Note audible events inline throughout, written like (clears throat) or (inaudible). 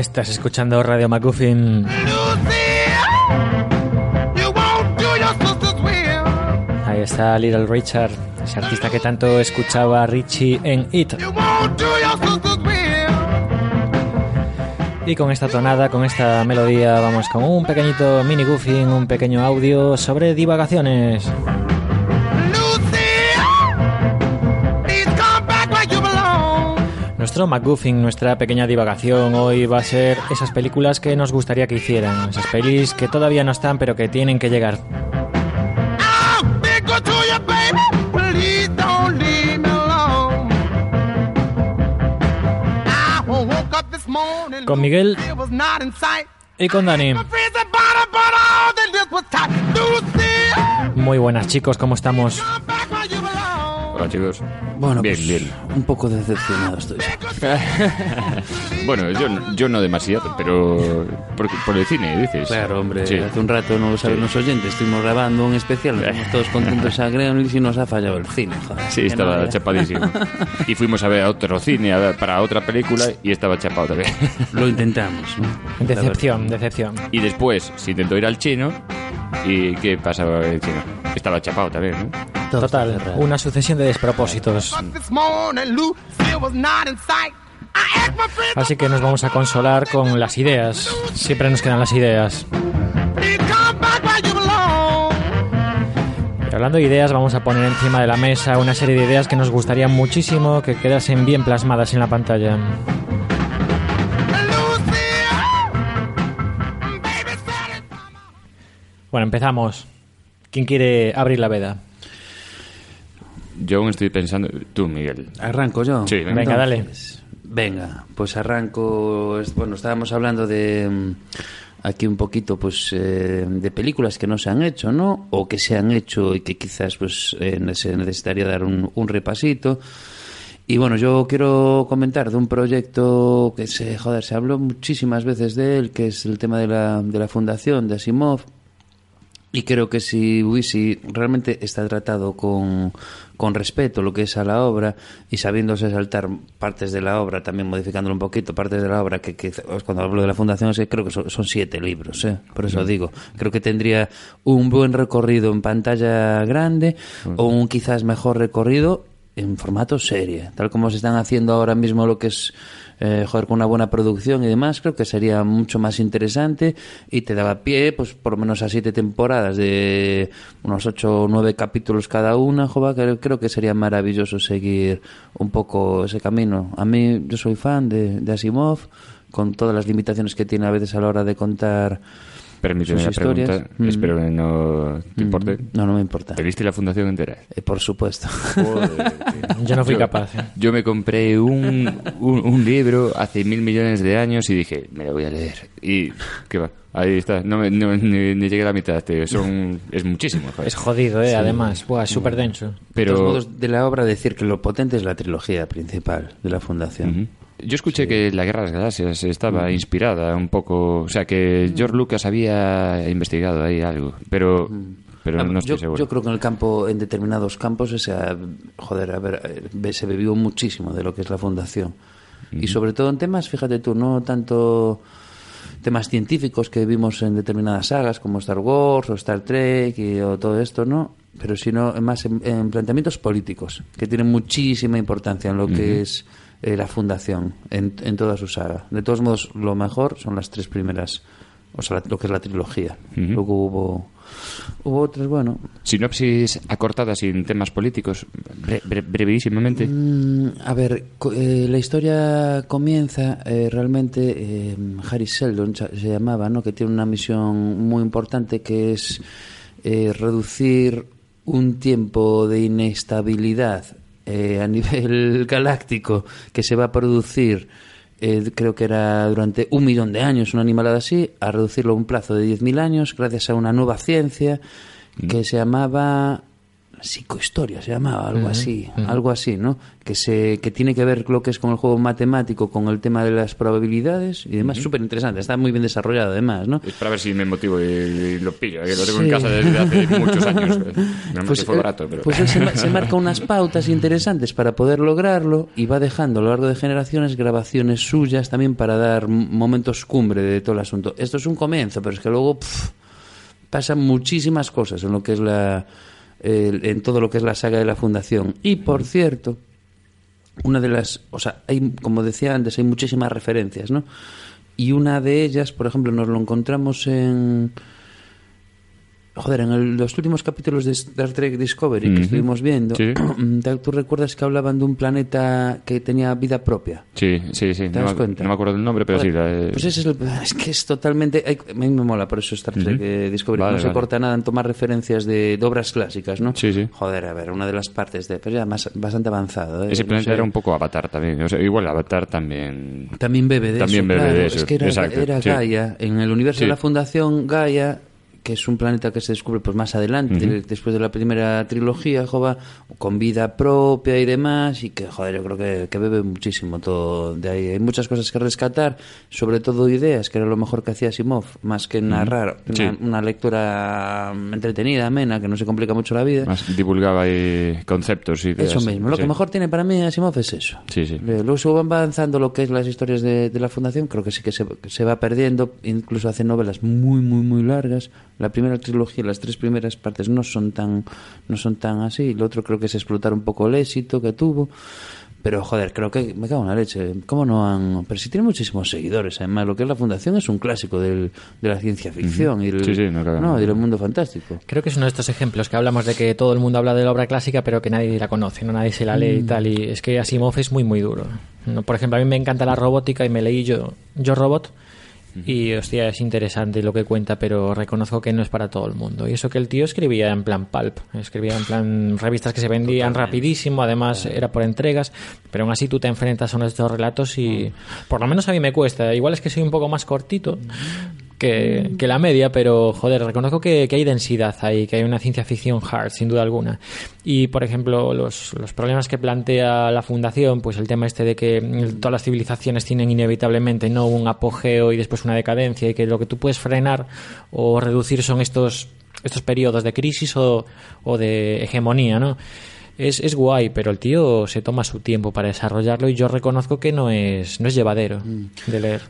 Estás escuchando Radio McGuffin. Ahí está Little Richard, ese artista que tanto escuchaba a Richie en It. Y con esta tonada, con esta melodía, vamos con un pequeñito mini goofing, un pequeño audio sobre divagaciones. Nuestro McGuffin, nuestra pequeña divagación hoy va a ser esas películas que nos gustaría que hicieran, esas pelis que todavía no están pero que tienen que llegar. Con Miguel y con Dani. Muy buenas chicos, ¿cómo estamos? Hola chicos. Bueno, bien, pues, bien. un poco decepcionado estoy. (laughs) bueno, yo, no- yo no demasiado, pero por, por el cine, dices. Claro, hombre, Sí. hace un rato, no lo saben Sí. los oyentes, estuvimos grabando un especial, estamos todos contentos a Gremlins y nos ha fallado el cine, joder. Sí, estaba no, chapadísimo. y fuimos a ver a otro cine, a ver, para otra película, y estaba chapado también. Lo intentamos, ¿no? Decepción, decepción. y después se intentó ir al chino, ¿y qué pasaba el chino? Estaba chapado también, ¿no? Total, una sucesión de despropósitos. Así que nos vamos a consolar con las ideas. Siempre nos quedan las ideas. Y hablando de ideas, vamos a poner encima de la mesa una serie de ideas que nos gustaría muchísimo que quedasen bien plasmadas en la pantalla. Bueno, empezamos. ¿Quién quiere abrir la veda? Yo aún estoy pensando... Tú, Miguel. Arranco yo. Sí, venga. Venga, dale. Venga, pues arranco. Bueno, estábamos hablando de mm, aquí un poquito, pues, eh, de películas que no se han hecho, ¿no? O que se han hecho y que quizás, pues, eh, se necesitaría dar un, un repasito. Y bueno, yo quiero comentar de un proyecto que se, joder, se habló muchísimas veces de él, que es el tema de la, de la fundación de Asimov. Y creo que si Wisi realmente está tratado con, con respeto lo que es a la obra y sabiéndose saltar partes de la obra, también modificándolo un poquito, partes de la obra, que, que cuando hablo de la fundación creo que son, son siete libros, ¿eh? por eso digo, creo que tendría un buen recorrido en pantalla grande o un quizás mejor recorrido en formato serie, tal como se están haciendo ahora mismo lo que es eh, joder, con una buena producción y demás, creo que sería mucho más interesante y te daba pie, pues por lo menos a siete temporadas de unos ocho o nueve capítulos cada una, joder, creo, que sería maravilloso seguir un poco ese camino. A mí, yo soy fan de, de Asimov, con todas las limitaciones que tiene a veces a la hora de contar Permíteme sus la historias. pregunta, Mm. espero que no te importe. No, no me importa. ¿Te viste la fundación entera? Eh, por supuesto. (laughs) Yo no fui Yo- capaz. ¿eh? Yo me compré un, un, un libro hace mil millones de años y dije, me lo voy a leer. Y, ¿qué va? Ahí está. No, me- no- ni, ni llegué a la mitad, tío. Son, es muchísimo, joder. Es jodido, ¿eh? Además. Buah, es súper denso. De todos Pero modos, de la obra decir que lo potente es la trilogía principal de la fundación. Yo escuché que la Guerra de las Galaxias estaba inspirada un poco... O sea, que George Lucas había investigado ahí algo. Pero, pero Ah, no estoy yo, seguro. yo creo que en el campo, en determinados campos, ese, joder, a ver, eh, se bebió muchísimo de lo que es la fundación. Y sobre todo en temas, fíjate tú, no tanto temas científicos que vimos en determinadas sagas como Star Wars o Star Trek y, o todo esto, ¿no? Pero sino más en, en planteamientos políticos, que tienen muchísima importancia en lo que es eh, la fundación, en, en toda su saga. De todos modos, lo mejor son las tres primeras, o sea, la- lo que es la trilogía. Luego hubo Hubo otras, bueno, Sinopsis acortada sin temas políticos, bre- bre- brevísimamente. Mm, a ver, co- eh, la historia comienza eh, realmente eh, Harry Seldon se llamaba, ¿no? Que tiene una misión muy importante que es eh, reducir un tiempo de inestabilidad eh, a nivel (laughs) galáctico que se va a producir. eh, creo que era durante un millón de años, una animalada así, a reducirlo a un plazo de 10.000 años gracias a una nueva ciencia que se llamaba psicohistoria se llamaba algo así algo así no que se que tiene que ver lo que es con el juego matemático con el tema de las probabilidades y demás. Súper interesante está muy bien desarrollado además no Es para ver si me motivo y, y lo pillo, que lo tengo en casa desde hace (laughs) muchos años. No pues, fue eh, barato, pero... pues él se, se (laughs) marca unas pautas interesantes para poder lograrlo y va dejando a lo largo de generaciones grabaciones suyas también para dar momentos cumbre de todo el asunto. Esto es un comienzo, pero es que luego pf, pasan muchísimas cosas en lo que es la en todo lo que es la saga de la fundación. Y por cierto, una de las, o sea, hay como decía antes, hay muchísimas referencias, ¿no? Y una de ellas, por ejemplo, nos lo encontramos en Joder, en el- los últimos capítulos de Star Trek Discovery que estuvimos viendo, Sí. (clears throat) ¿tú recuerdas que hablaban de un planeta que tenía vida propia? Sí, sí, sí. ¿Te No, das me- cuenta? no me acuerdo del nombre, pero sí. La- Pues ese es el. (laughs) Es que es totalmente. hay- A mí me mola por eso Star Trek eh, Discovery. Vale, no se vale. corta nada en tomar referencias de, de obras clásicas, ¿no? Sí, sí. Joder, a ver, una de las partes de. Pero ya más, bastante avanzado. ¿eh? Ese No planeta sé. era un poco Avatar también. O sea, igual Avatar también... También bebe de También eso. bebe claro. de eso, Es que era, exacto, era sí. Gaia. En el universo Sí. de la Fundación Gaia, que es un planeta que se descubre pues más adelante, después de la primera trilogía, jova, con vida propia y demás, y que, joder, yo creo que, que bebe muchísimo todo de ahí. Hay muchas cosas que rescatar, sobre todo ideas, que era lo mejor que hacía Asimov, más que narrar Sí. una, una lectura mm, entretenida, amena, que no se complica mucho la vida. Más divulgaba ahí conceptos y ideas. Eso mismo, lo Sí. que mejor tiene para mí Asimov es eso. Sí, sí. Eh, Luego según van avanzando lo que es las historias de, de la fundación, creo que sí que se, que se va perdiendo, incluso hace novelas muy, muy, muy largas. La primera trilogía, las tres primeras partes no son tan, no son tan así. Lo otro creo que es explotar un poco el éxito que tuvo. Pero joder, creo que me cago en la leche. ¿Cómo no han.? Pero sí tiene muchísimos seguidores. Además, lo que es la fundación es un clásico del, de la ciencia ficción y, el, Sí, sí, no cabe no, nada. y del mundo fantástico. Creo que es uno de estos ejemplos que hablamos de que todo el mundo habla de la obra clásica, pero que nadie la conoce, no nadie se la lee y tal. Y es que Asimov es muy, muy duro. ¿no? Por ejemplo, a mí me encanta la robótica y me leí yo, yo Robot. Y hostia, es interesante lo que cuenta, pero reconozco que no es para todo el mundo. Y eso que el tío escribía en plan pulp, escribía en plan revistas que se vendían rapidísimo, además era por entregas, pero aún así tú te enfrentas a uno de estos relatos y por lo menos a mí me cuesta. Igual es que soy un poco más cortito, que, que la media, pero joder, reconozco que, que hay densidad ahí, que hay una ciencia ficción hard, sin duda alguna. Y por ejemplo, los, los problemas que plantea la fundación, pues el tema este de que mm, todas las civilizaciones tienen inevitablemente no un apogeo y después una decadencia, y que lo que tú puedes frenar o reducir son estos, estos periodos de crisis o, o de hegemonía, ¿no? Es, es guay, pero el tío se toma su tiempo para desarrollarlo y yo reconozco que no es, no es llevadero de leer.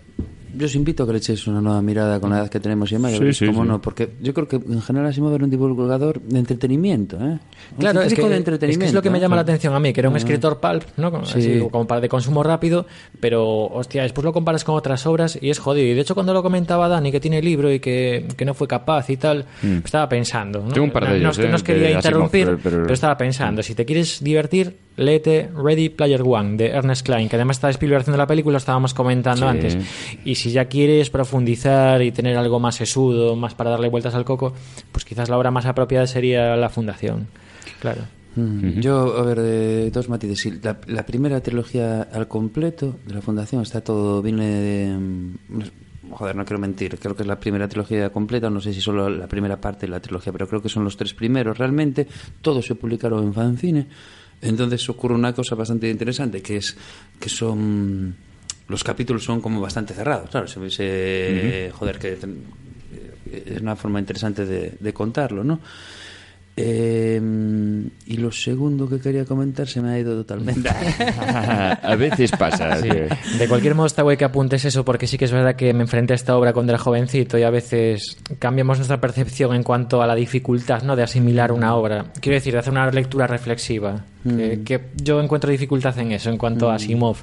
Yo os invito a que le echéis una nueva mirada con la edad que tenemos y demás, Sí, sí, cómo sí. no, porque yo creo que en general Asimov era un divulgador de entretenimiento, ¿eh? Un Claro, es que, de es entretenimiento. que es lo que me ¿eh? llama la atención a mí, que era un escritor pulp, ¿no? Así, como para de consumo rápido, pero, hostia, después lo comparas con otras obras y es jodido. Y de hecho, cuando lo comentaba Dani, que tiene libro y que, que no fue capaz y tal, estaba pensando. ¿no? Tengo un par de ellos, no, ¿eh? no os quería de Asimov, interrumpir, pero- pero, pero- estaba pensando, si te quieres divertir, léete Ready Player One de Ernest Klein, que además está Spielberg haciendo la película, lo estábamos comentando Sí. antes. Y si ya quieres profundizar y tener algo más sesudo, más para darle vueltas al coco, pues quizás la obra más apropiada sería La Fundación. Claro. Mm, Yo, a ver, de dos matices. La primera trilogía al completo de la Fundación está todo, viene de... mm, Joder, no quiero mentir, creo que es la primera trilogía completa, no sé si solo la primera parte de la trilogía, pero creo que son los tres primeros realmente. Todos se publicaron en fanzine. Entonces ocurre una cosa bastante interesante, que es que son... Los capítulos son como bastante cerrados, claro, se, se- joder, que eh, es una forma interesante de, de contarlo, ¿no? Eh, y lo segundo que quería comentar se me ha ido totalmente. (laughs) a veces pasa. Sí. De cualquier modo está guay que apuntes eso porque sí que es verdad que me enfrenté a esta obra cuando era jovencito y a veces cambiamos nuestra percepción en cuanto a la dificultad ¿no? de asimilar una obra. Quiero decir, de hacer una lectura reflexiva. Que, que yo encuentro dificultad en eso en cuanto a Asimov.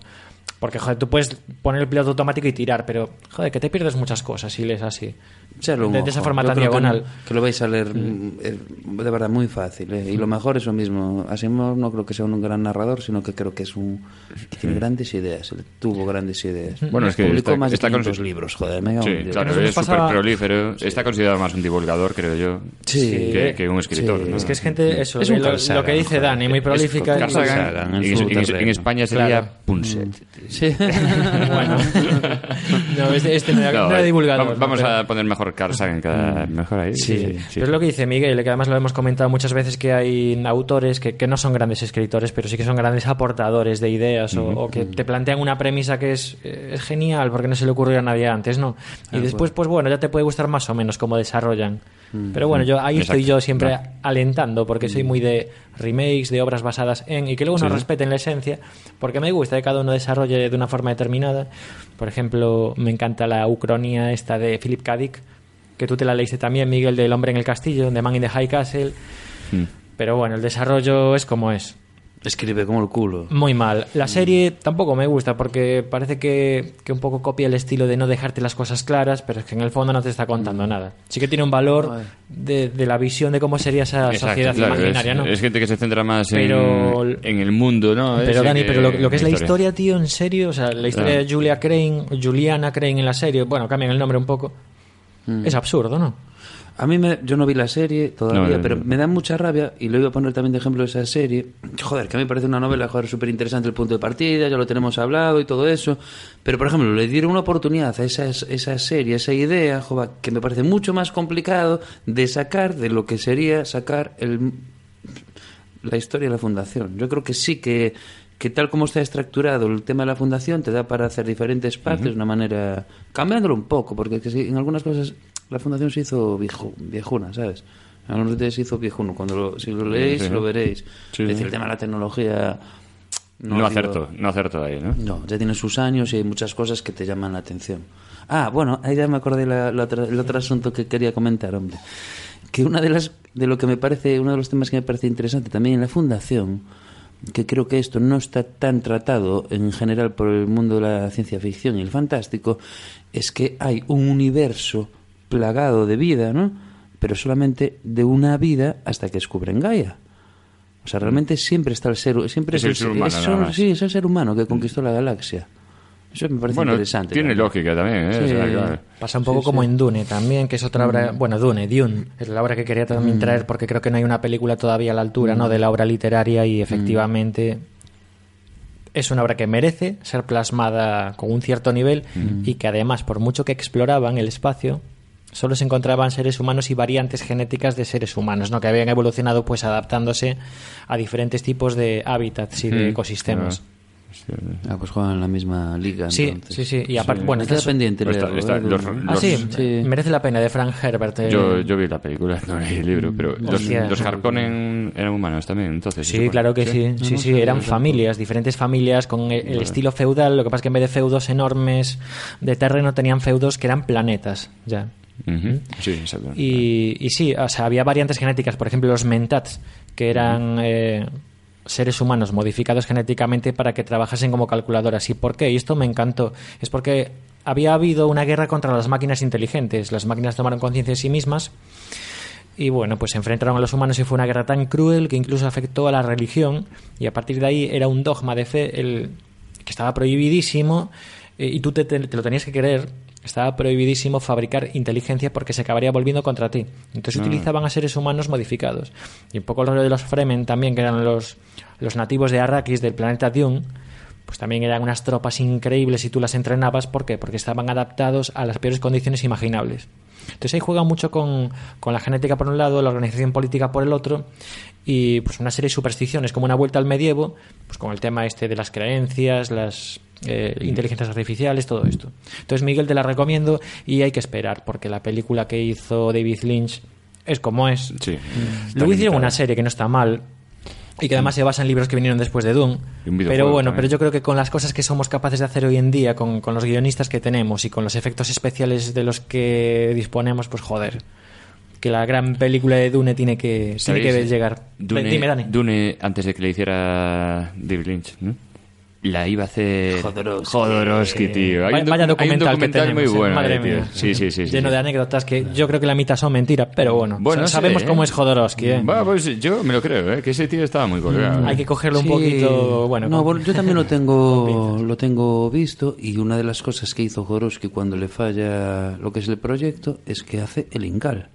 Porque, joder, tú puedes poner el piloto automático y tirar, pero, joder, que te pierdes muchas cosas si lees así. Echarle un de, de ojo. esa forma Yo tan creo que diagonal. no- Que, lo vais a leer mm, eh, de verdad muy fácil. eh. Y lo mejor es lo mismo. Asimov no creo que sea un gran narrador, sino que creo que es un. que tiene grandes ideas. Él tuvo grandes ideas. Bueno, es que Publicó está- más de está con- 500 libros, joder. Me Sí, claro, es súper pasaba- prolífero. Está considerado más un divulgador, creo yo, Sí. que, que un escritor. Sí. ¿no? Es que es gente, eso, Es de un lo, Carl lo que dice. Dani, muy prolífica. Carl y- Sagan, Sagan, en en, en-. España sería Claro. Punset. Sí. (laughs) bueno, no, este, este no, era, No, era divulgador. Vamos, a poner mejor Carl Sagan, cada, mejor ahí. Sí, pero es lo que dice Miguel, que además lo hemos comentado muchas veces que hay autores que, que no son grandes escritores, pero sí que son grandes aportadores de ideas o, o que te plantean una premisa que es, es genial porque no se le ocurrió a nadie antes, ¿no? Y después, pues bueno, ya te puede gustar más o menos cómo desarrollan. Pero bueno, yo ahí estoy Exacto. yo siempre No. alentando porque soy muy de remakes, de obras basadas en y que luego no Sí. respeten la esencia, porque me gusta que cada uno desarrolle de una forma determinada. Por ejemplo, me encanta la ucronía esta de Philip K. Dick, que tú te la leíste también, Miguel, del hombre en el castillo, de Man in the High Castle. Mm. Pero bueno, el desarrollo es como es. Escribe como el culo. Muy mal. La serie tampoco me gusta porque parece que, que un poco copia el estilo de no dejarte las cosas claras, pero es que en el fondo no te está contando nada. Sí que tiene un valor de, de la visión de cómo sería esa Exacto, sociedad claro, imaginaria, es, ¿no? es gente que se centra más en- Pero- en, el mundo, ¿no? Pero Dani, pero lo, lo que es la historia. historia, tío, en serio, o sea, la historia Claro. de Julia Crane, Juliana Crane en la serie, bueno, cambian el nombre un poco. Es absurdo, ¿no? A mí me, yo no vi la serie todavía, No, no, pero no. me da mucha rabia, y lo iba a poner también de ejemplo esa serie. Joder, que a mí me parece una novela, joder, súper interesante el punto de partida, ya lo tenemos hablado y todo eso. Pero, por ejemplo, le dieron una oportunidad a esa, esa serie, esa idea, joder, que me parece mucho más complicado de sacar de lo que sería sacar el, la historia de la fundación. Yo creo que sí que, que tal como está estructurado el tema de la fundación te da para hacer diferentes partes de una manera cambiándolo un poco, porque que en algunas cosas la fundación se hizo viejo, viejuna, ¿sabes? Algunos detalles se hizo viejuno. Cuando lo- si lo leéis, sí. lo veréis. Sí, es decir, sí. el tema de la tecnología... No, digo- acerto, no acerto ahí, ¿no? no, ya tiene sus años y hay muchas cosas que te llaman la atención. Ah, bueno, ahí ya me acordé la, la otra- el otro asunto que quería comentar, hombre. Que una de las de lo que me parece, uno de los temas que me parece interesante también en la fundación, que creo que esto no está tan tratado en general por el mundo de la ciencia ficción y el fantástico, es que hay un universo plagado de vida, ¿no? Pero solamente de una vida hasta que descubren Gaia. O sea, realmente siempre está el ser, siempre Es es, el ser humano, es sí, es el ser humano que conquistó la galaxia. Eso me parece Bueno, interesante. tiene también. lógica también, ¿eh? Sí. O sea, claro. Pasa un poco como en Dune también, que es otra obra, bueno, Dune, Dune, es la obra que quería también traer porque creo que no hay una película todavía a la altura, ¿no? De la obra literaria y efectivamente es una obra que merece ser plasmada con un cierto nivel y que además, por mucho que exploraban el espacio, solo se encontraban seres humanos y variantes genéticas de seres humanos, ¿no? Que habían evolucionado pues adaptándose a diferentes tipos de hábitats y de ecosistemas. claro. Ah, pues juegan en la misma liga. Sí, entonces. sí, sí. Y aparte, Sí. bueno, está- pendiente Está- leerlo, está- los- Ah, los- sí, Sí. merece la pena, de Frank Herbert. eh. Yo, yo vi la película, (laughs) no leí el libro, pero los, Hostia. los Harkonnen eran humanos también, entonces. Sí, claro que sí. Sí, sí, eran familias, diferentes familias con el, el estilo feudal. Lo que pasa es que en vez de feudos enormes de terreno tenían feudos que eran planetas, ya. Sí, exacto. Y, y sí, o sea, había variantes genéticas. Por ejemplo, los mentats, que eran eh, seres humanos modificados genéticamente para que trabajasen como calculadoras. ¿Y por qué? Y esto me encantó. Es porque había habido una guerra contra las máquinas inteligentes. Las máquinas tomaron conciencia de sí mismas y bueno, pues se enfrentaron a los humanos y fue una guerra tan cruel que incluso afectó a la religión y a partir de ahí era un dogma de fe el que estaba prohibidísimo eh, y tú te, te- te lo tenías que creer. Estaba prohibidísimo fabricar inteligencia porque se acabaría volviendo contra ti. Entonces utilizaban a seres humanos modificados. Y un poco el rollo de los Fremen también, que eran los, los nativos de Arrakis del planeta Dune, pues también eran unas tropas increíbles y tú las entrenabas. ¿Por qué? Porque estaban adaptados a las peores condiciones imaginables. Entonces ahí juega mucho con, con la genética por un lado, la organización política por el otro y pues una serie de supersticiones, como una vuelta al medievo, pues con el tema este de las creencias, las eh, inteligencias artificiales, todo esto. Entonces Miguel te la recomiendo y hay que esperar porque la película que hizo David Lynch es como es. Sí. Luego hicieron una serie que no está mal y que además se basa en libros que vinieron después de Doom. Pero bueno, también. pero yo creo que con las cosas que somos capaces de hacer hoy en día, con, con los guionistas que tenemos y con los efectos especiales de los que disponemos, pues joder. Que la gran película de Dune tiene que, tiene que llegar. Dune, Dime, Dani. Dune antes de que le hiciera David Lynch, ¿no? La iba a hacer Jodorowsky. Jodorowsky, tío. Hay Vaya, un, vaya docu- hay un documental, que documental muy ¿eh? bueno. Madre eh, tío. mía. Sí, sí, sí. sí, Lleno de anécdotas que yo creo que la mitad son mentiras, pero bueno, Bueno, sabemos ¿eh? cómo es Jodorowsky, ¿eh? Va, pues yo me lo creo, ¿eh? que ese tío estaba muy colgado. Hay que cogerlo un poquito, bueno, no, con- bueno, yo también lo (laughs) tengo lo tengo visto y una de las cosas que hizo Jodorowsky cuando le falla lo que es el proyecto es que hace el Incal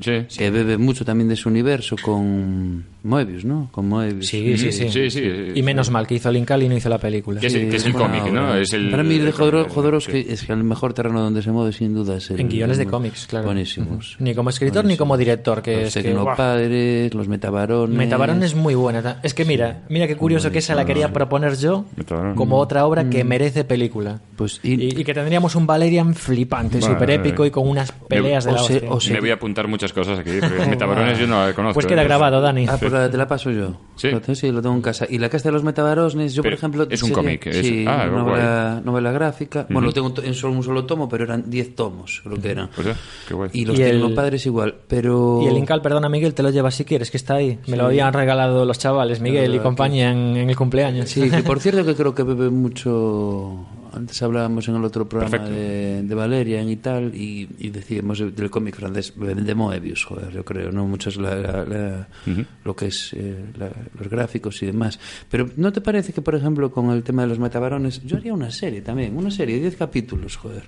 Sí, que bebe mucho también de su universo con Moebius, ¿no? Con Moebius. Sí, sí, sí. Sí, sí, Y menos mal que hizo el Incal y no hizo la película. Que es, que es el cómic, ¿no? Es el, Para mí de el cómic, Jodorowsky sí. es que el mejor terreno donde se mueve sin duda es el, En guiones de cómics, claro. Buenísimos. Ni como escritor ni como director, que Los es que... Tecnopadres, los Metabarones. Metabarón es muy buena. Es que mira, mira qué curioso que esa la quería proponer yo Metabarón. como otra obra que merece película. Pues Y, y, y que tendríamos un Valerian flipante, Vale, súper épico vale. y con unas peleas de o la se- o se- Me voy a apuntar muchas cosas aquí, (laughs) porque Metabarones yo no la conozco. Pues ¿eh? queda grabado, Dani. Ah, pues la- te la paso yo. Sí. Lo tengo, sí, lo tengo en casa. Y la casa de los metabarones, yo Pero por ejemplo... es un cómic, es- Sí, ah, novela, novela gráfica. Bueno, lo tengo en solo un solo tomo, pero eran 10 tomos, creo que eran. Pues ya, qué guay. Y los Y el- tecnopadres igual, pero... Y el Incal, perdona Miguel, te lo llevas si quieres, que está ahí. Me lo habían regalado los chavales, Miguel y compañía, en, en el cumpleaños. Sí, que por cierto que creo que bebe mucho... Antes hablábamos en el otro programa de, de Valerian y tal, y, y decíamos del cómic francés, de Moebius, joder, yo creo, ¿no? Muchos la, la- la- Ujú. lo que es eh, la- los gráficos y demás. Pero ¿no te parece que, por ejemplo, con el tema de los metabarones, yo haría una serie también, una serie de 10 capítulos, joder.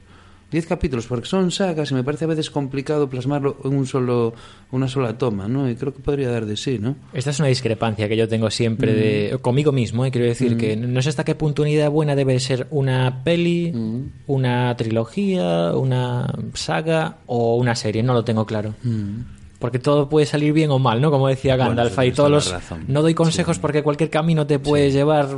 10 capítulos, porque son sagas y me parece a veces complicado plasmarlo en un solo, una sola toma, ¿no? Y creo que podría dar de sí, ¿no? Esta es una discrepancia que yo tengo siempre de conmigo mismo, ¿eh? quiero decir que no sé hasta qué punto una idea buena debe ser una peli, una trilogía, una saga o una serie, no lo tengo claro. Porque todo puede salir bien o mal, ¿no? Como decía Gandalf, y todos los... razón. No doy consejos porque cualquier camino te puede llevar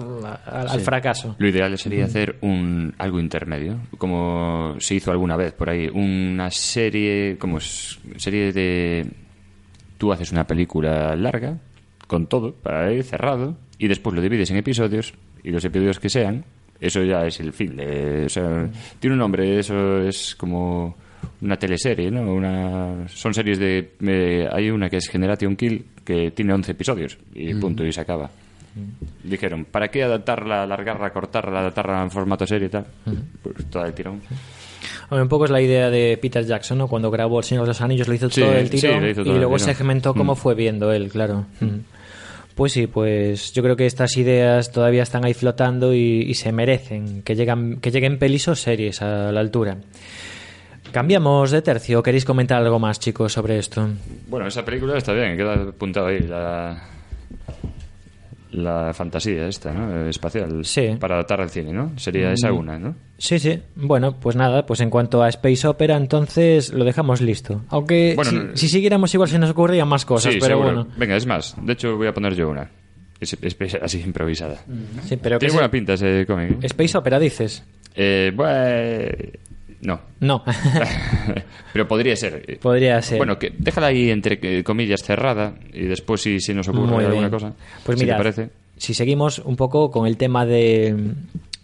al fracaso. Lo ideal sería hacer un algo intermedio, como se hizo alguna vez por ahí, una serie, como serie de tú haces una película larga con todo para ir cerrado y después lo divides en episodios y los episodios que sean, eso ya es el fin. de- o sea, tiene un nombre, eso es como una teleserie, ¿no? Una, son series de... eh, hay una que es Generation Kill que tiene 11 episodios y punto, y se acaba. Dijeron, ¿para qué adaptarla, alargarla, cortarla, adaptarla en formato serie y tal? Pues todo el tirón. Hombre, un poco es la idea de Peter Jackson, ¿no? Cuando grabó El Señor de los Anillos, lo hizo Sí, todo el tirón y luego segmentó cómo Mm. fue viendo él, claro. Mm. Pues sí, pues yo creo que estas ideas todavía están ahí flotando y, y se merecen que, llegan, que lleguen pelis o series a la altura. Cambiamos de tercio. ¿Queréis comentar algo más, chicos, sobre esto? Bueno, esa película está bien, queda apuntado ahí la, la fantasía esta, ¿no? Espacial. Sí. Para adaptar al cine, ¿no? Sería esa una, ¿no? Sí, sí. Bueno, pues nada, pues en cuanto a Space Opera, entonces lo dejamos listo. Aunque Bueno, si, no- si siguiéramos igual se nos ocurrían más cosas, sí, pero seguro. bueno. Venga, es más, de hecho voy a poner yo una. Es, es- así improvisada. Sí, pero Tiene buena pinta ese cómic. ¿eh? Space Opera dices. Eh, bueno, no. No. (laughs) Pero podría ser. Podría ser. Bueno, que déjala ahí entre eh, comillas cerrada y después si, si nos ocurre Muy alguna bien. cosa. Pues si mira, te parece. si seguimos un poco con el tema de,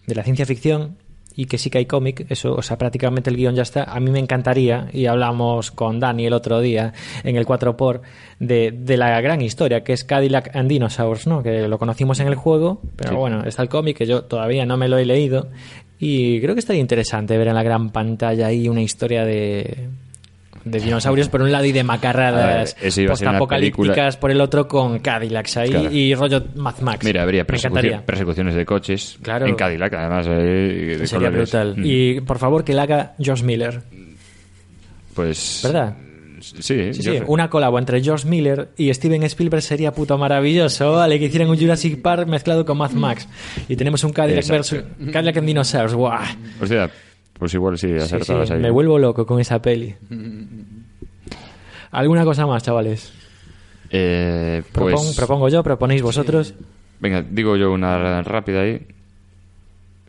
de la ciencia ficción y que sí que hay cómic, eso, o sea, prácticamente el guion ya está. A mí me encantaría, y hablamos con Dani el otro día en el 4por, de, de la gran historia que es Cadillac and Dinosaurs, ¿no? Que lo conocimos en el juego, pero Sí. bueno, está el cómic que yo todavía no me lo he leído. Y creo que estaría interesante ver en la gran pantalla ahí una historia de, de dinosaurios por un lado y de macarradas postapocalípticas por el otro con Cadillacs ahí Claro. y rollo Mad Max. Mira, habría persecución- persecuciones de coches Claro. en Cadillac, además. eh, de Sería colores. brutal. Mm. Y por favor que la haga Josh Miller, Pues. ¿verdad? Sí, Sí, una colabo entre Josh Miller y Steven Spielberg sería puto maravilloso, ¿vale? Que hicieran un Jurassic Park mezclado con Mad Max. Y tenemos un Cadillac versus Cadillac and Dinosaurs, ¡guau! O sea, pues igual sí, acertabas ahí. me vuelvo loco con esa peli. ¿Alguna cosa más, chavales? Eh, Propon- pues. propongo yo, proponéis vosotros. Venga, digo yo una rápida ahí.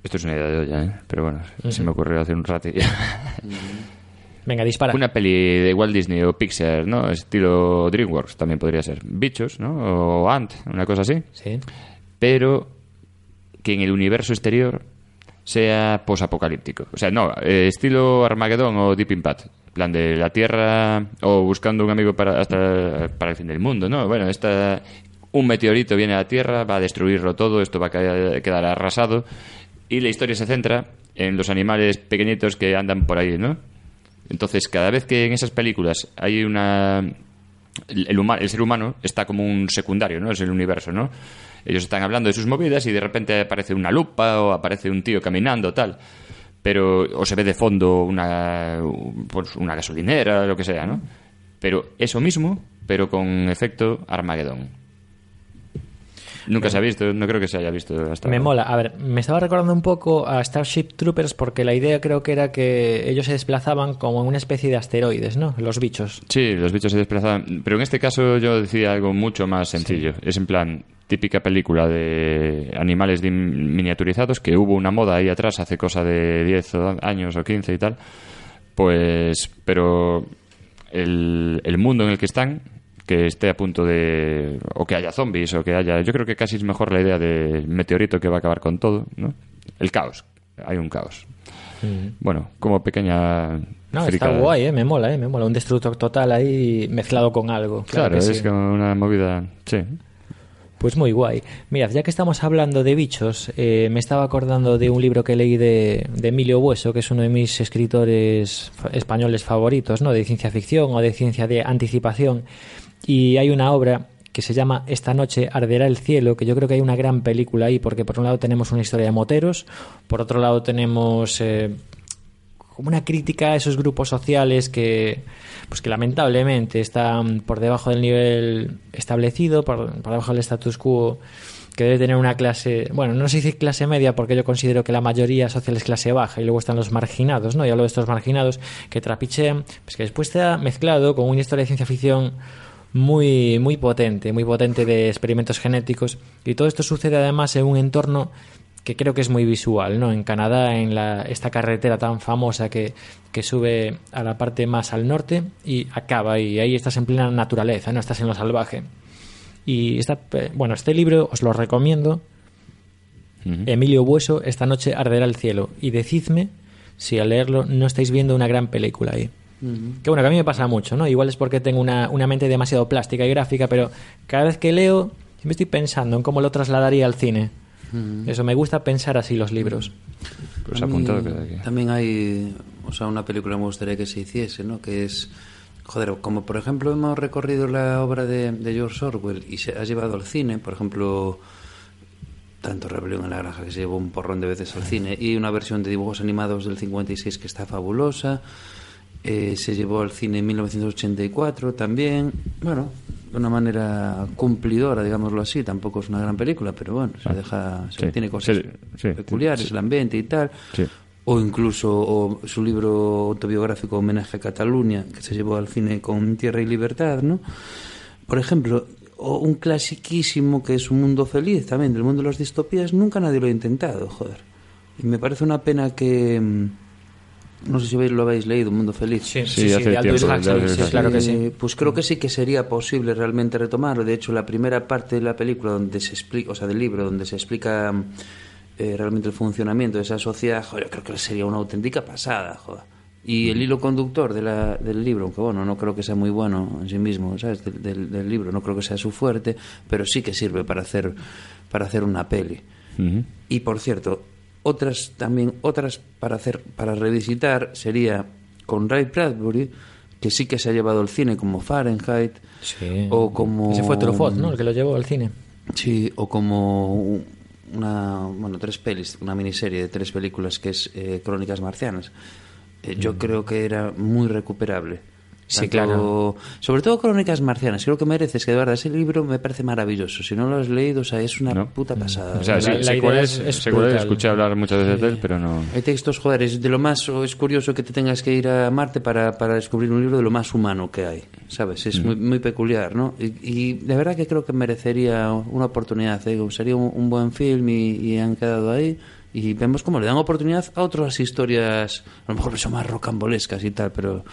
Esto es una idea de olla, ¿eh? Pero bueno, se me ocurrió hace un rato. y ya. Venga, dispara. Una peli de Walt Disney o Pixar, ¿no? Estilo DreamWorks también podría ser. Bichos, ¿no? O Ant, una cosa así. Sí. Pero que en el universo exterior sea posapocalíptico. O sea, no, eh, estilo Armageddon o Deep Impact. Plan de la Tierra o buscando un amigo para hasta para el fin del mundo, ¿no? Bueno, esta un meteorito viene a la Tierra, va a destruirlo todo, esto va a caer- quedar arrasado, y la historia se centra en los animales pequeñitos que andan por ahí, ¿no? Entonces, cada vez que en esas películas hay una... El, el ser humano está como un secundario, ¿no? Es el universo, ¿no? Ellos están hablando de sus movidas y de repente aparece una lupa o aparece un tío caminando, tal. Pero, o se ve de fondo una, pues, una gasolinera, lo que sea, ¿no? Pero eso mismo, pero con efecto Armagedón. Nunca se ha visto, no creo que se haya visto hasta Me ahora. mola. A ver, me estaba recordando un poco a Starship Troopers porque la idea creo que era que ellos se desplazaban como en una especie de asteroides, ¿no? Los bichos. Sí, los bichos se desplazaban. Pero en este caso yo decía algo mucho más sencillo. Es en plan, típica película de animales miniaturizados, que hubo una moda ahí atrás hace cosa de 10 o- años o 15 y tal. Pues, pero el, el mundo en el que están, que esté a punto de... o que haya zombies o que haya... Yo creo que casi es mejor la idea del meteorito que va a acabar con todo, ¿no? El caos. Hay un caos. Bueno, como pequeña... Mm. No, fricada. está guay, ¿eh? Me mola, ¿eh? Me mola. Un destructor total ahí mezclado con algo. Claro, que es sí. como una movida... Sí. Pues muy guay. Mirad, ya que estamos hablando de bichos, eh, me estaba acordando de un libro que leí de, de Emilio Bueso, que es uno de mis escritores españoles favoritos, ¿no? De ciencia ficción o de ciencia de anticipación. Y hay una obra que se llama Esta noche arderá el cielo, que yo creo que hay una gran película ahí, porque por un lado tenemos una historia de moteros, por otro lado tenemos eh, como una crítica a esos grupos sociales que pues que lamentablemente están por debajo del nivel establecido, por, debajo del status quo que debe tener una clase, bueno, no sé si clase media porque yo considero que la mayoría social es clase baja y luego están los marginados, ¿no? Y hablo de estos marginados que trapichean, pues que después está mezclado con una historia de ciencia ficción muy muy potente, muy potente de experimentos genéticos y todo esto sucede además en un entorno que creo que es muy visual, ¿no? En Canadá, en la, esta carretera tan famosa que, que sube a la parte más al norte y acaba y ahí estás en plena naturaleza, no estás en lo salvaje. Y esta, eh, bueno, este libro os lo recomiendo. Emilio Bueso, Esta noche arderá el cielo. Y decidme si al leerlo no estáis viendo una gran película ahí. Que bueno, que a mí me pasa mucho, ¿no? Igual es porque tengo una, una mente demasiado plástica y gráfica, pero cada vez que leo siempre estoy pensando en cómo lo trasladaría al cine. Eso, me gusta pensar así los libros. Pues A mí apuntado queda aquí. También hay, o sea, una película que me gustaría que se hiciese, ¿no? Que es, joder, como por ejemplo hemos recorrido la obra de, de George Orwell y se ha llevado al cine, por ejemplo, tanto Rebelión en la Granja que se llevó un porrón de veces al cine y una versión de dibujos animados del 56 que está fabulosa. Eh, se llevó al cine en 1984 también. Bueno, de una manera cumplidora, digámoslo así. Tampoco es una gran película, pero bueno, se deja, se- sí. tiene cosas Sí, sí, peculiares, el ambiente y tal. O incluso o su libro autobiográfico Homenaje a Cataluña, que se llevó al cine con Tierra y Libertad, ¿no? Por ejemplo, o un clasiquísimo que es Un Mundo Feliz también, del mundo de las distopías, nunca nadie lo ha intentado, joder. Y me parece una pena que... mm, No sé si habéis- lo habéis leído, Un Mundo Feliz. Sí, hace de Aldous tiempo, Huxley, de sí, claro que sí. Eh, Pues creo que sí que sería posible realmente retomarlo. De hecho, la primera parte de la película donde se explica, o sea, del libro donde se explica eh, realmente el funcionamiento de esa sociedad, joder, creo que sería una auténtica pasada, joder. Y el hilo conductor de la- del libro, aunque bueno, no creo que sea muy bueno en sí mismo, ¿sabes? Del, del- del libro, no creo que sea su fuerte, pero sí que sirve para hacer, para hacer una peli. Y por cierto, otras también, otras para hacer, para revisitar sería con Ray Bradbury, que sí que se ha llevado al cine como Fahrenheit, Sí. o como Ese fue Truffaut, ¿no? El que lo llevó al cine. Sí, o como un- una, bueno, tres pelis, una miniserie de tres películas que es eh, Crónicas Marcianas. Eh, yo creo que era muy recuperable. Sí, Tanto- claro. Sobre todo Crónicas Marcianas. Creo que mereces que de verdad ese libro me parece maravilloso. Si no lo has leído, o sea, es una ¿No? puta pasada. O sea, La- sí, la sé idea cuál es- es, es sé cuál es, brutal. escuché hablar muchas veces de él, pero no... Hay textos, joder, es de lo más o es curioso que te tengas que ir a Marte para, para descubrir un libro de lo más humano que hay, ¿sabes? Es muy, muy peculiar, ¿no? Y, y de verdad que creo que merecería una oportunidad, ¿eh? Sería un, un buen film y, y han quedado ahí. Y vemos cómo le dan oportunidad a otras historias, a lo mejor son más rocambolescas y tal, pero,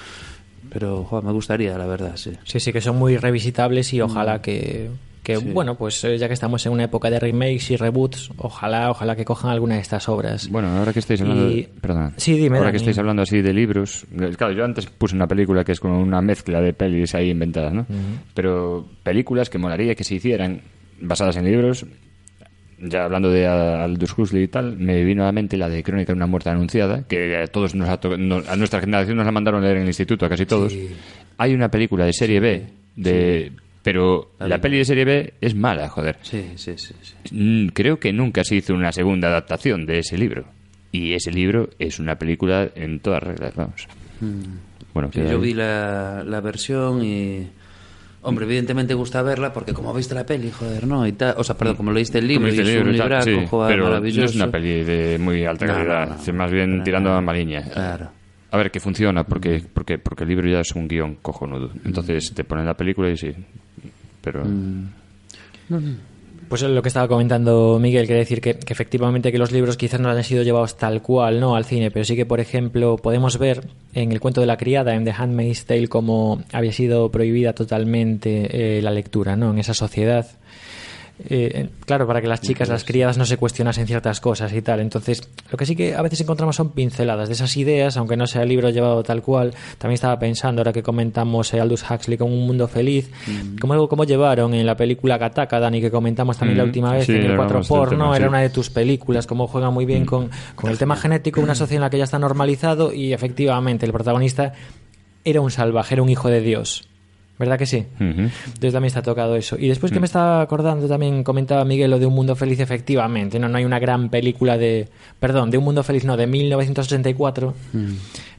pero me gustaría, la verdad, sí. Sí, sí, que son muy revisitables y ojalá que, que Sí. bueno, pues eh, ya que estamos en una época de remakes y reboots, ojalá, ojalá que cojan alguna de estas obras. Bueno, ahora que estáis hablando... Y- Perdón. Sí, dime, Ahora Dani. que estáis hablando así de libros... Claro, yo antes puse una película que es como una mezcla de pelis ahí inventadas, ¿no? Pero películas que molaría que se hicieran basadas en libros, ya hablando de Aldous Huxley y tal, me vino a la mente la de Crónica de una muerte anunciada, que a todos nos ha to- no- a nuestra generación nos la mandaron a leer en el instituto, a casi todos. Hay una película de serie B, de pero la peli de serie B es mala, joder. Sí, sí, sí. sí. Mm, Creo que nunca se hizo una segunda adaptación de ese libro. Y ese libro es una película en todas reglas, vamos. Bueno, Sí, que- yo vi la, la versión y... Hombre, evidentemente gusta verla porque como viste la peli, joder, ¿no? Y tal, o sea, perdón, como leíste el libro, y es el un libro libraco, sí, joder, pero maravilloso. no es una peli de muy alta No, calidad, no, más bien tirando a maliña. Claro. A ver, que funciona, porque, porque, porque el libro ya es un guion cojonudo. Entonces te ponen la película y sí. Pero. Mm. Pues lo que estaba comentando Miguel, quiere decir que, que efectivamente que los libros quizás no hayan sido llevados tal cual no al cine, pero sí que, por ejemplo, podemos ver en el cuento de la criada, en The Handmaid's Tale, cómo había sido prohibida totalmente eh, la lectura ¿no? en esa sociedad. Eh, claro, para que las chicas, las criadas no se cuestionasen ciertas cosas y tal. Entonces, lo que sí que a veces encontramos son pinceladas de esas ideas, aunque no sea el libro llevado tal cual. También estaba pensando, ahora que comentamos eh, Aldous Huxley con Un Mundo Feliz, cómo, cómo llevaron en la película Kataka, Dani, que comentamos también la Mm, última vez sí, en el hablamos 4 del Porno, tema, era sí. una de tus películas, cómo juega muy bien con, con el tema genético, una sociedad en la que ya está normalizado y efectivamente el protagonista era un salvaje, era un hijo de Dios. ¿Verdad que sí? Ujú. Entonces también está tocado eso. Y después Mm. que me estaba acordando, también comentaba Miguel lo de Un Mundo Feliz, efectivamente. No, no hay una gran película de. Perdón, de Un Mundo Feliz, no, de 1984. Mm.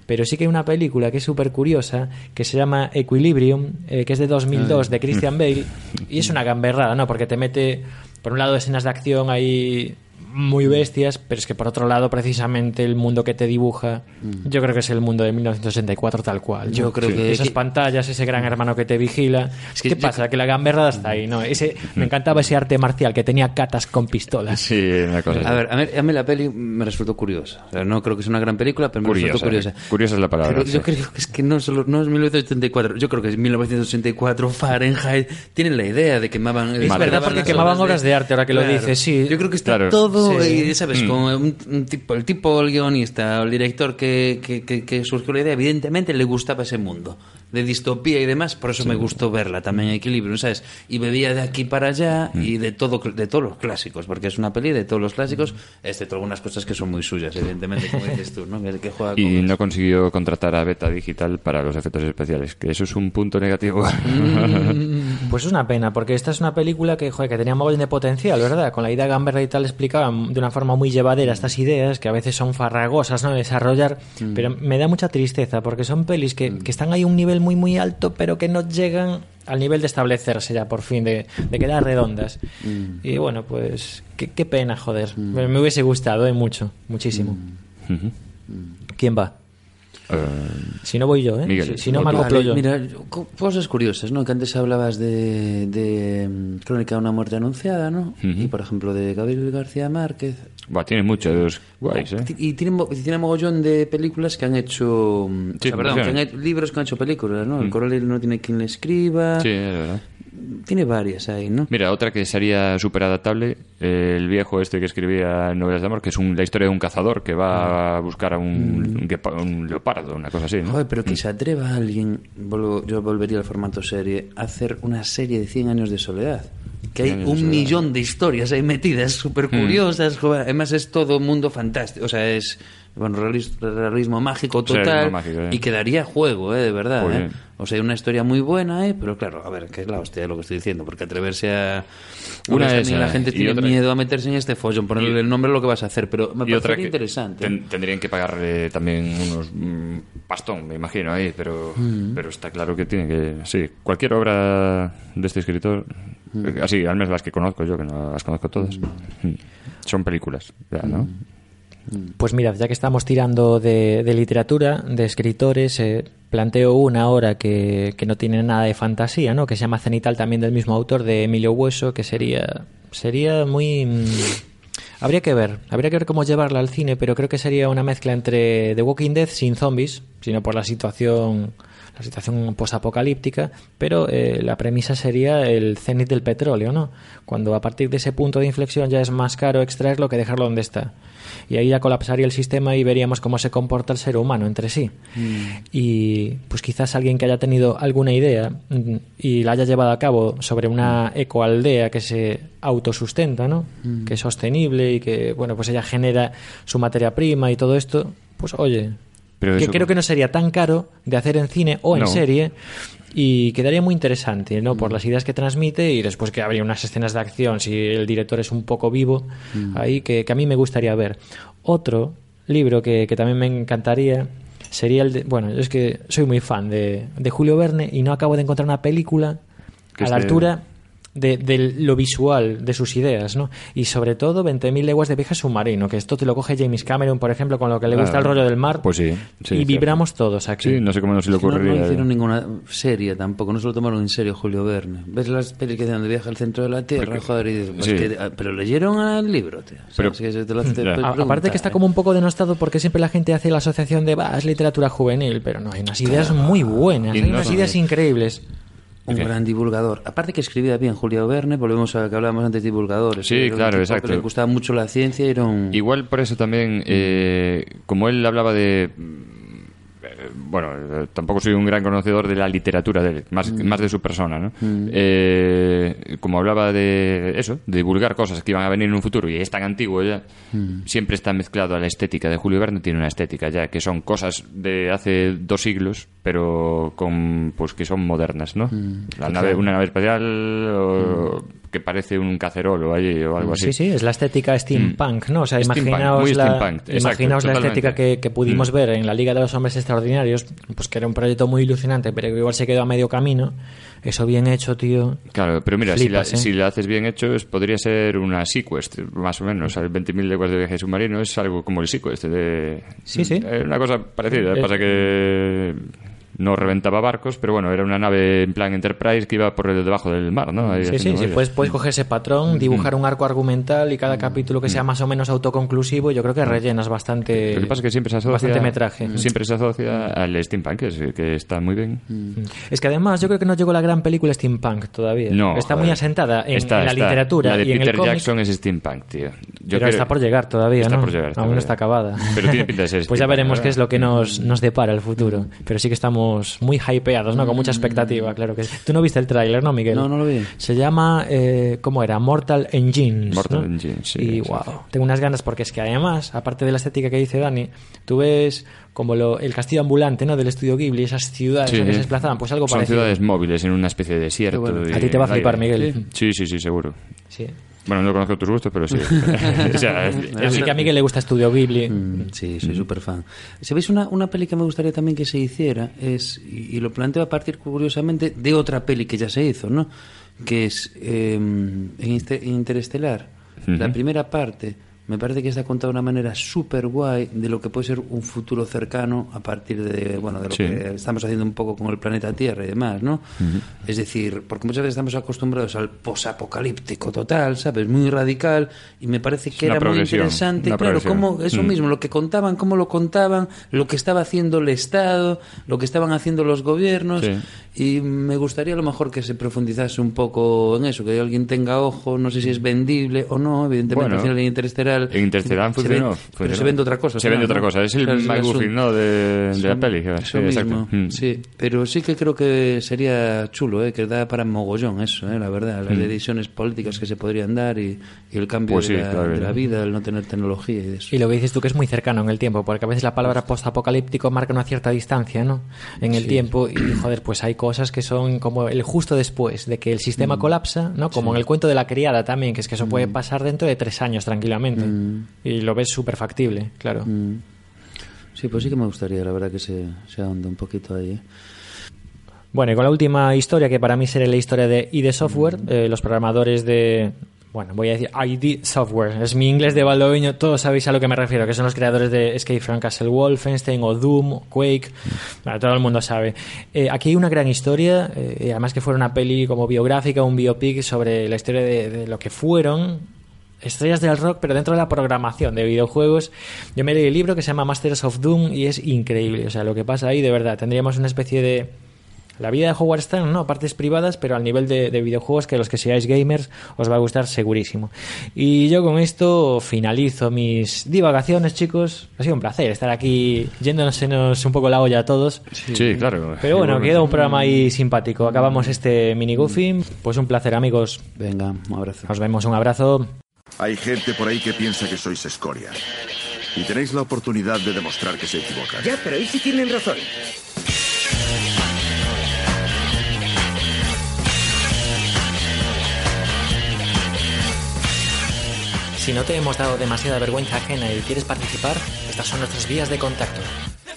Pero sí que hay una película que es súper curiosa, que se llama Equilibrium, eh, que es de 2002, de Christian Bale. (laughs) Y es una gamberrada, ¿no? Porque te mete, por un lado, escenas de acción ahí muy bestias, pero es que por otro lado, precisamente el mundo que te dibuja, yo creo que es el mundo de 1964 tal cual. ¿no? Yo creo que- Esas que- pantallas, ese gran hermano que te vigila. Es que ¿Qué yo- pasa? Que la gamberrada está ahí, ¿no? Ese, me encantaba ese arte marcial que tenía catas con pistolas. Sí, una cosa. A ver, a mí, a mí la peli me resultó curiosa. O sea, no creo que sea una gran película, pero me Curiosa, resultó curiosa. curiosa es la palabra, Pero sí. yo creo que es que no solo no es 1984, yo creo que es 1984 Fahrenheit. Tienen la idea de quemaban Es verdad, porque quemaban obras de arte, ahora que lo dices, sí. Yo creo que está Claro. todo, Sí. y, ¿sabes? Con un, un tipo, el tipo, el guionista, o el director que, que, que, que surgió la idea, evidentemente le gustaba ese mundo de distopía y demás, por eso me gustó verla también en equilibrio, ¿sabes? Y bebía de aquí para allá y de todo de todos los clásicos, porque es una peli de todos los clásicos, excepto algunas cosas que son muy suyas, evidentemente, como dices tú, ¿no? Que, que juega con Y no consiguió contratar a Beta Digital para los efectos especiales, que eso es un punto negativo. Pues es una pena, porque esta es una película que, joder, que tenía un mogollón de potencial, ¿verdad? Con la idea gamberra y tal explicaban de una forma muy llevadera estas ideas, que a veces son farragosas, ¿no? De desarrollar, pero me da mucha tristeza, porque son pelis que, que están ahí a un nivel muy, muy alto, pero que no llegan al nivel de establecerse ya, por fin, de, de quedar redondas. Y bueno, pues, qué, qué pena, joder. Me, me hubiese gustado, ¿eh? Mucho, muchísimo. Ujú. ¿Quién va? Eh, Si no voy yo, ¿eh? Miguel. Si, si no me acoplo yo. Mira, co- cosas curiosas, ¿no? Que antes hablabas de, de mm, Crónica de una muerte anunciada, ¿no? Y por ejemplo de Gabriel García Márquez. tiene muchos guays, ¿eh? Y tiene, tiene mogollón de películas que han hecho. mm, o Sí, sea, perdón, que han versiones. hecho libros que han hecho películas, ¿no? El coronel no tiene quien le escriba. Sí, es verdad. Tiene varias ahí, ¿no? Mira, otra que sería súper adaptable, el viejo este que escribía novelas de amor, que es un- la historia de un cazador que va a buscar a un, un leopardo, una cosa así, ¿no? Joder, pero que se atreva alguien, vuelvo- yo volvería al formato serie, a hacer una serie de 100 años de soledad. Que hay 100 años de un millón de historias ahí metidas, súper curiosas. joder. Además, es todo mundo fantástico. O sea, es bueno, realis- realismo mágico realismo total. mágico, eh. Y quedaría juego, ¿eh? de verdad. ¿eh? O sea, una historia muy buena, ¿eh? pero claro, a ver, que es la hostia de lo que estoy diciendo, porque atreverse a. Una también la gente tiene otra- miedo a meterse en este follón, ponerle y- el nombre a lo que vas a hacer, pero me parece que interesante. ten- tendrían que pagarle también unos mm, pastón, me imagino ahí, pero Mm. pero está claro que tiene que sí, cualquier obra de este escritor, Mm. así, al menos las que conozco yo, que no las conozco todas, mm, son películas, ya, ¿no? Mm. Pues mirad, ya que estamos tirando de, de literatura, de escritores, eh, planteo una ahora que, que no tiene nada de fantasía, ¿no? Que se llama Cenital, también del mismo autor, de Emilio Hueso, que sería, sería muy... mm, Habría que ver, habría que ver cómo llevarla al cine, pero creo que sería una mezcla entre The Walking Dead sin zombies, sino por la situación la situación posapocalíptica, pero eh, la premisa sería el cenit del petróleo, ¿no? Cuando a partir de ese punto de inflexión ya es más caro extraerlo que dejarlo donde está. Y ahí ya colapsaría el sistema y veríamos cómo se comporta el ser humano entre sí. Y pues quizás alguien que haya tenido alguna idea mm, y la haya llevado a cabo sobre una ecoaldea que se autosustenta, ¿no? Que es sostenible y que, bueno, pues ella genera su materia prima y todo esto, pues oye, Pero que creo que no sería tan caro de hacer en cine o en No. serie y quedaría muy interesante, ¿no? Por las ideas que transmite y después que habría unas escenas de acción, si el director es un poco vivo, ahí que, que a mí me gustaría ver. Otro libro que, que también me encantaría sería el de... Bueno, es que soy muy fan de, de Julio Verne y no acabo de encontrar una película Que a la altura de, de lo visual de sus ideas, ¿no? Y sobre todo 20.000 leguas de viaje submarino, que esto te lo coge James Cameron, por ejemplo, con lo que le gusta Ah, el rollo del mar. pues sí, sí, y cierto. vibramos todos aquí. Sí, no sé cómo no se le que no, no ocurriría. hicieron ninguna serie tampoco, no se lo tomaron en serio Julio Verne. ¿Ves las pelis que hacen de viaje al centro de la Tierra? Joder, y dices, pues sí. que- ah, pero leyeron al libro, tío. O sea, Pero- es que se te lo hace- te. A- aparte que está ¿eh? como un poco denostado porque siempre la gente hace la asociación de, va, es literatura juvenil, pero no, hay unas ideas muy buenas, Y hay no unas ideas increíbles. Un gran divulgador. Aparte que escribía bien Julio Verne, volvemos a que hablábamos antes de divulgadores. Sí, Era un claro, exacto. Que le gustaba mucho la ciencia y era un... Igual por eso también, eh, como él hablaba de... Bueno, tampoco soy un gran conocedor de la literatura de él, más, más de su persona, ¿no? Eh, como hablaba de eso, de divulgar cosas que iban a venir en un futuro y es tan antiguo ya, siempre está mezclado a la estética de Julio Verne, tiene una estética ya, que son cosas de hace dos siglos, pero con pues que son modernas, ¿no? La nave, una nave espacial o que parece un cacerolo allí o algo así. Sí, sí, es la estética steampunk, ¿no? O sea, Steampunk, imaginaos la, exacto, imaginaos la estética que, que pudimos ver en la Liga de los Hombres Extraordinarios, pues que era un proyecto muy ilusionante, pero igual se quedó a medio camino. Eso bien hecho, tío. Claro, pero mira, si, Flipas, la, ¿eh? si la haces bien hecho, es- podría ser una Sequest, más o menos. El 20.000 leguas de viaje submarino es algo como el Sequest. De, Sí, sí. Una cosa parecida. Pasa que no reventaba barcos, pero bueno, era una nave en plan Enterprise que iba por el debajo del mar, ¿no? Ahí Sí, sí, sí, puedes, puedes coger ese patrón, dibujar un arco argumental y cada capítulo que sea más o menos autoconclusivo, yo creo que rellenas bastante, Lo que pasa es que siempre se asocia, bastante metraje. Siempre se asocia al steampunk, que, es- que está muy bien. Es que además yo creo que no llegó la gran película steampunk todavía. No, está joder. muy asentada en, Está, en la está. literatura La de y en Peter el cómic, Jackson es steampunk, tío. Yo pero creo- está por llegar todavía, Está ¿no? por llegar, está Aún no está acabada. Pero tiene pinta de ser (laughs) Pues ya veremos ¿verdad? qué es lo que nos, nos depara el futuro. Pero sí que estamos muy hypeados, ¿no? Con mucha expectativa, claro que sí. Tú no viste el tráiler, ¿no, Miguel? No, no lo vi. Se llama, eh, ¿cómo era? Mortal Engines. Mortal ¿no? Engines, sí, Y wow, tengo unas ganas porque es que además, aparte de la estética que dice Dani, tú ves como lo, el castillo ambulante, ¿no? Del estudio Ghibli, esas ciudades en que sí. se desplazaban, pues algo Son parecido. ciudades móviles en una especie de desierto. Qué bueno. y A ti te va a flipar. Miguel. Sí, sí, sí, seguro. Sí. Bueno, no conozco tus gustos, pero sí. (laughs) (laughs) o sea, es- Así que a Miguel le gusta Estudio Ghibli. Mm, Sí, soy súper fan. ¿Sabéis una, una peli que me gustaría también que se hiciera? es Y, y lo planteo a partir, curiosamente, de otra peli que ya se hizo, ¿no? Que es eh, en Inter- Interestelar. La Ujú. primera parte me parece que está contada de una manera súper guay de lo que puede ser un futuro cercano a partir de, bueno, de lo Sí. que estamos haciendo un poco con el planeta Tierra y demás, ¿no? Es decir, porque muchas veces estamos acostumbrados al posapocalíptico total, ¿sabes? Muy radical y me parece que una era muy interesante, claro, cómo eso Mm. mismo, lo que contaban, cómo lo contaban, lo que estaba haciendo el Estado, lo que estaban haciendo los gobiernos Sí. Y me gustaría a lo mejor que se profundizase un poco en eso, que alguien tenga ojo, no sé si es vendible o no, evidentemente Bueno, al final en Interestelar En Interstellar se funcionó. pero se vende otra cosa. Se vende ¿no? otra cosa. Es el Claro, McGuffin. ¿no? De, de la peli. eso Sí, exacto. mismo, Mm. sí, pero sí que creo que sería chulo, ¿eh? que da para mogollón eso, ¿eh? la verdad, las decisiones políticas que se podrían dar y, y el cambio Mm. Pues de, sí, la, claro, de la vida, el no tener tecnología y eso. Y lo que dices tú que es muy cercano en el tiempo, porque a veces la palabra postapocalíptico marca una cierta distancia, ¿no? En el tiempo y joder, pues hay cosas que son como el justo después de que el sistema Mm. colapsa, ¿no? Como en el cuento de la criada también, que es que eso puede pasar dentro de tres años tranquilamente Mm. y lo ves súper factible, claro. Sí, pues sí que me gustaría, la verdad, que se, se ahonde un poquito ahí. ¿eh? Bueno, y con la última historia, que para mí sería la historia de ID Software, eh, los programadores de. Bueno, voy a decir ID Software. Es mi inglés de baldoviño, todos sabéis a lo que me refiero, que son los creadores de Escape from Castle Wolfenstein o Doom, o Quake. Bueno, todo el mundo sabe. Eh, aquí hay una gran historia, eh, además que fuera una peli como biográfica, un biopic sobre la historia de, de lo que fueron estrellas del rock, pero dentro de la programación de videojuegos. Yo me leí el libro que se llama Masters of Doom y es increíble. O sea, lo que pasa ahí, de verdad, tendríamos una especie de la vida de Howard Stern, no, partes privadas, pero al nivel de, videojuegos que los que seáis gamers os va a gustar segurísimo. Y yo con esto finalizo mis divagaciones, chicos. Ha sido un placer estar aquí yéndonos un poco la olla a todos. Sí, claro. Pero bueno, queda un programa ahí simpático. Acabamos este mini goofy. Pues un placer, amigos. Venga, un abrazo. Nos vemos, un abrazo. Hay gente por ahí que piensa que sois escoria. Y tenéis la oportunidad de demostrar que se equivocan. Ya, pero ¿y si tienen razón? Si no te hemos dado demasiada vergüenza ajena y quieres participar, estas son nuestras vías de contacto.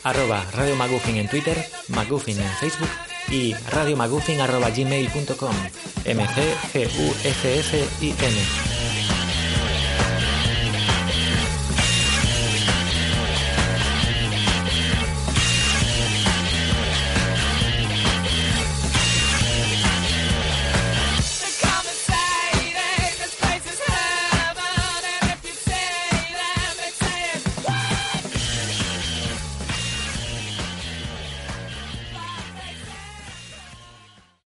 Arroba Radio Maguffin en Twitter, Maguffin en Facebook y radiomaguffin arroba gmail.com. M G G U F F I N.